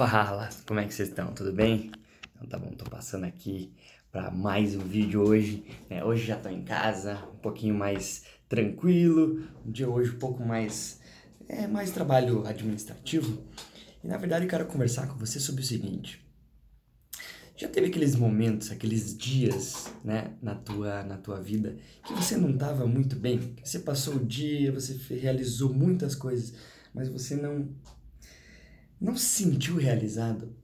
Fala, como é que vocês estão? Tudo bem? Então tá bom, tô passando aqui para mais um vídeo hoje. Né? Hoje já tô em casa, um pouquinho mais tranquilo, um dia hoje um pouco mais é mais trabalho administrativo. E na verdade eu quero conversar com você sobre o seguinte. Já teve aqueles momentos, aqueles dias, né, na tua na tua vida que você não estava muito bem, que você passou o dia, você realizou muitas coisas, mas você não não se sentiu realizado?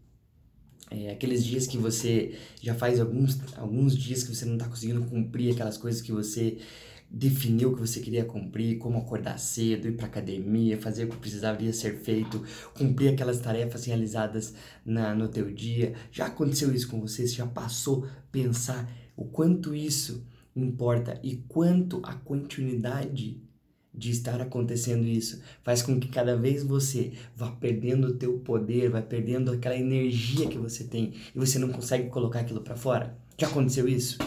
É, aqueles dias que você já faz alguns, alguns dias que você não está conseguindo cumprir aquelas coisas que você definiu que você queria cumprir, como acordar cedo, ir para academia, fazer o que precisaria ser feito, cumprir aquelas tarefas realizadas na, no teu dia. Já aconteceu isso com você? Você já passou pensar o quanto isso importa e quanto a continuidade de estar acontecendo isso faz com que cada vez você vá perdendo o teu poder, vai perdendo aquela energia que você tem e você não consegue colocar aquilo para fora. Já aconteceu isso?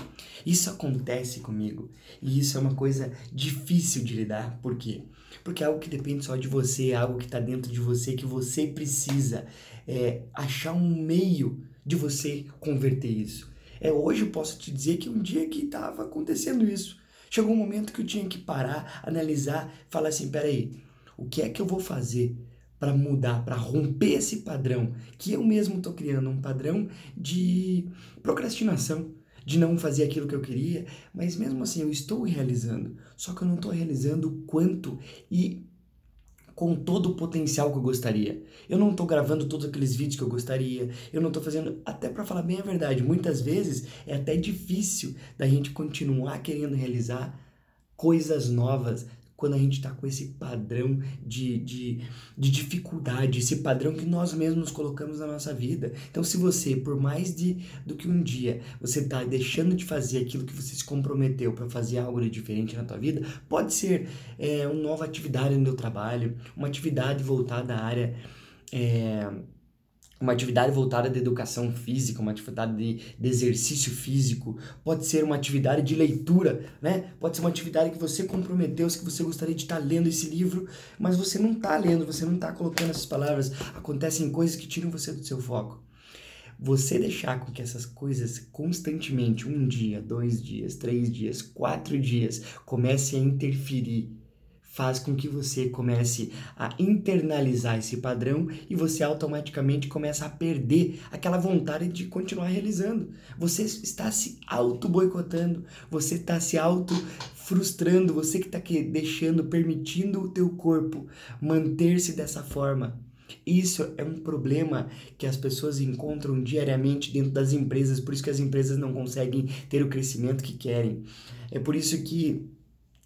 Isso acontece comigo e isso é uma coisa difícil de lidar. Por quê? Porque é algo que depende só de você, é algo que está dentro de você, que você precisa é, achar um meio de você converter isso. É hoje eu posso te dizer que um dia que estava acontecendo isso, Chegou um momento que eu tinha que parar, analisar, falar assim: peraí, o que é que eu vou fazer para mudar, para romper esse padrão que eu mesmo estou criando um padrão de procrastinação, de não fazer aquilo que eu queria, mas mesmo assim eu estou realizando, só que eu não estou realizando o quanto e com todo o potencial que eu gostaria. Eu não estou gravando todos aqueles vídeos que eu gostaria, eu não estou fazendo, até para falar bem a verdade, muitas vezes é até difícil da gente continuar querendo realizar coisas novas, quando a gente está com esse padrão de, de, de dificuldade, esse padrão que nós mesmos colocamos na nossa vida. Então, se você, por mais de, do que um dia, você está deixando de fazer aquilo que você se comprometeu para fazer algo diferente na tua vida, pode ser é, uma nova atividade no teu trabalho, uma atividade voltada à área. É, uma atividade voltada de educação física, uma atividade de, de, exercício físico, pode ser uma atividade de leitura, né? Pode ser uma atividade que você comprometeu, que você gostaria de estar lendo esse livro, mas você não está lendo, você não está colocando essas palavras. Acontecem coisas que tiram você do seu foco. Você deixar com que essas coisas constantemente, um dia, dois dias, três dias, quatro dias, comecem a interferir faz com que você comece a internalizar esse padrão e você automaticamente começa a perder aquela vontade de continuar realizando. Você está se auto-boicotando, você está se auto-frustrando, você que está deixando, permitindo o teu corpo manter-se dessa forma. Isso é um problema que as pessoas encontram diariamente dentro das empresas, por isso que as empresas não conseguem ter o crescimento que querem. É por isso que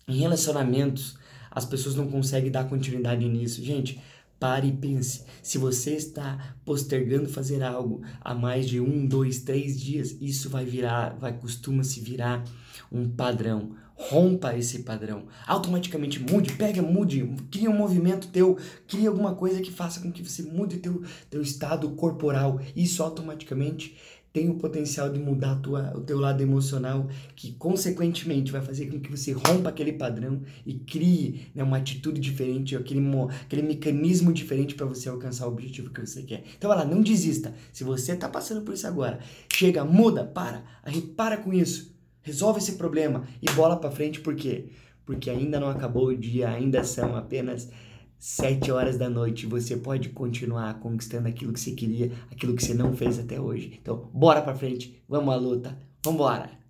em relacionamentos as pessoas não conseguem dar continuidade nisso. Gente, pare e pense. Se você está postergando fazer algo há mais de um, dois, três dias, isso vai virar, vai costuma se virar um padrão. Rompa esse padrão. Automaticamente mude, pega, mude, cria um movimento teu, cria alguma coisa que faça com que você mude teu, teu estado corporal. Isso automaticamente tem o potencial de mudar tua, o teu lado emocional, que consequentemente vai fazer com que você rompa aquele padrão e crie né, uma atitude diferente, aquele, aquele mecanismo diferente para você alcançar o objetivo que você quer. Então, vai lá, não desista. Se você está passando por isso agora, chega, muda, para, para com isso, resolve esse problema e bola para frente, por quê? Porque ainda não acabou o dia, ainda são apenas sete horas da noite, você pode continuar conquistando aquilo que você queria, aquilo que você não fez até hoje. Então, bora pra frente, vamos à luta, vambora!